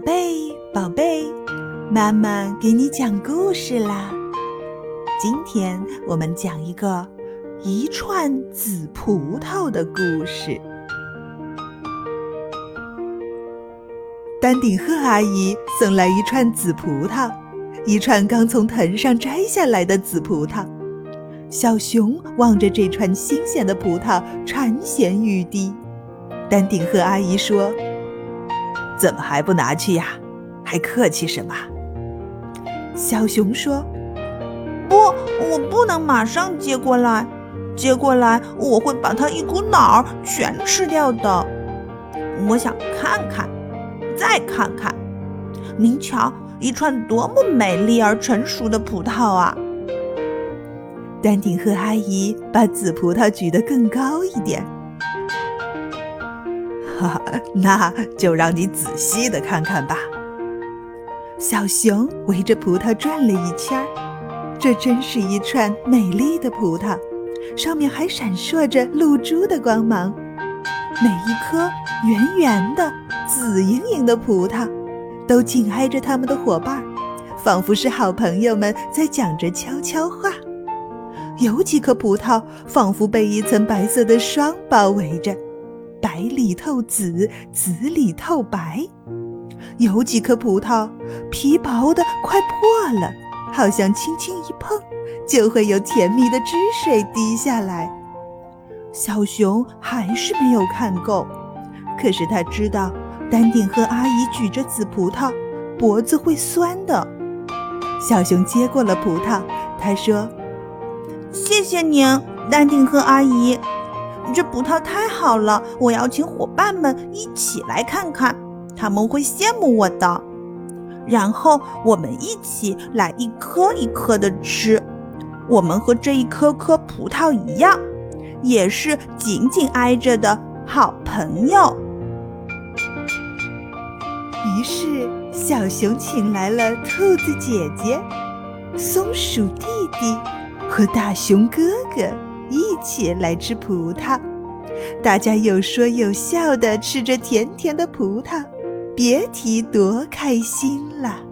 宝贝，宝贝，妈妈给你讲故事啦。今天我们讲一个一串紫葡萄的故事。丹顶鹤阿姨送来一串紫葡萄，一串刚从藤上摘下来的紫葡萄。小熊望着这串新鲜的葡萄，馋涎欲滴。丹顶鹤阿姨说。怎么还不拿去呀？还客气什么？小熊说：“不，我不能马上接过来，接过来我会把它一股脑儿全吃掉的。我想看看，再看看。您瞧，一串多么美丽而成熟的葡萄啊！”丹顶鹤阿姨把紫葡萄举得更高一点。那就让你仔细的看看吧。小熊围着葡萄转了一圈儿这真是一串美丽的葡萄，上面还闪烁着露珠的光芒。每一颗圆圆的、紫莹莹的葡萄，都紧挨着他们的伙伴，仿佛是好朋友们在讲着悄悄话。有几颗葡萄仿佛被一层白色的霜包围着。白里透紫，紫里透白。有几颗葡萄皮薄的快破了，好像轻轻一碰，就会有甜蜜的汁水滴下来。小熊还是没有看够，可是他知道丹顶鹤阿姨举着紫葡萄，脖子会酸的。小熊接过了葡萄，他说：“谢谢您，丹顶鹤阿姨。”这葡萄太好了，我要请伙伴们一起来看看，他们会羡慕我的。然后我们一起来一颗一颗的吃。我们和这一颗颗葡萄一样，也是紧紧挨着的好朋友。于是，小熊请来了兔子姐姐、松鼠弟弟和大熊哥哥。一起来吃葡萄，大家有说有笑的吃着甜甜的葡萄，别提多开心了。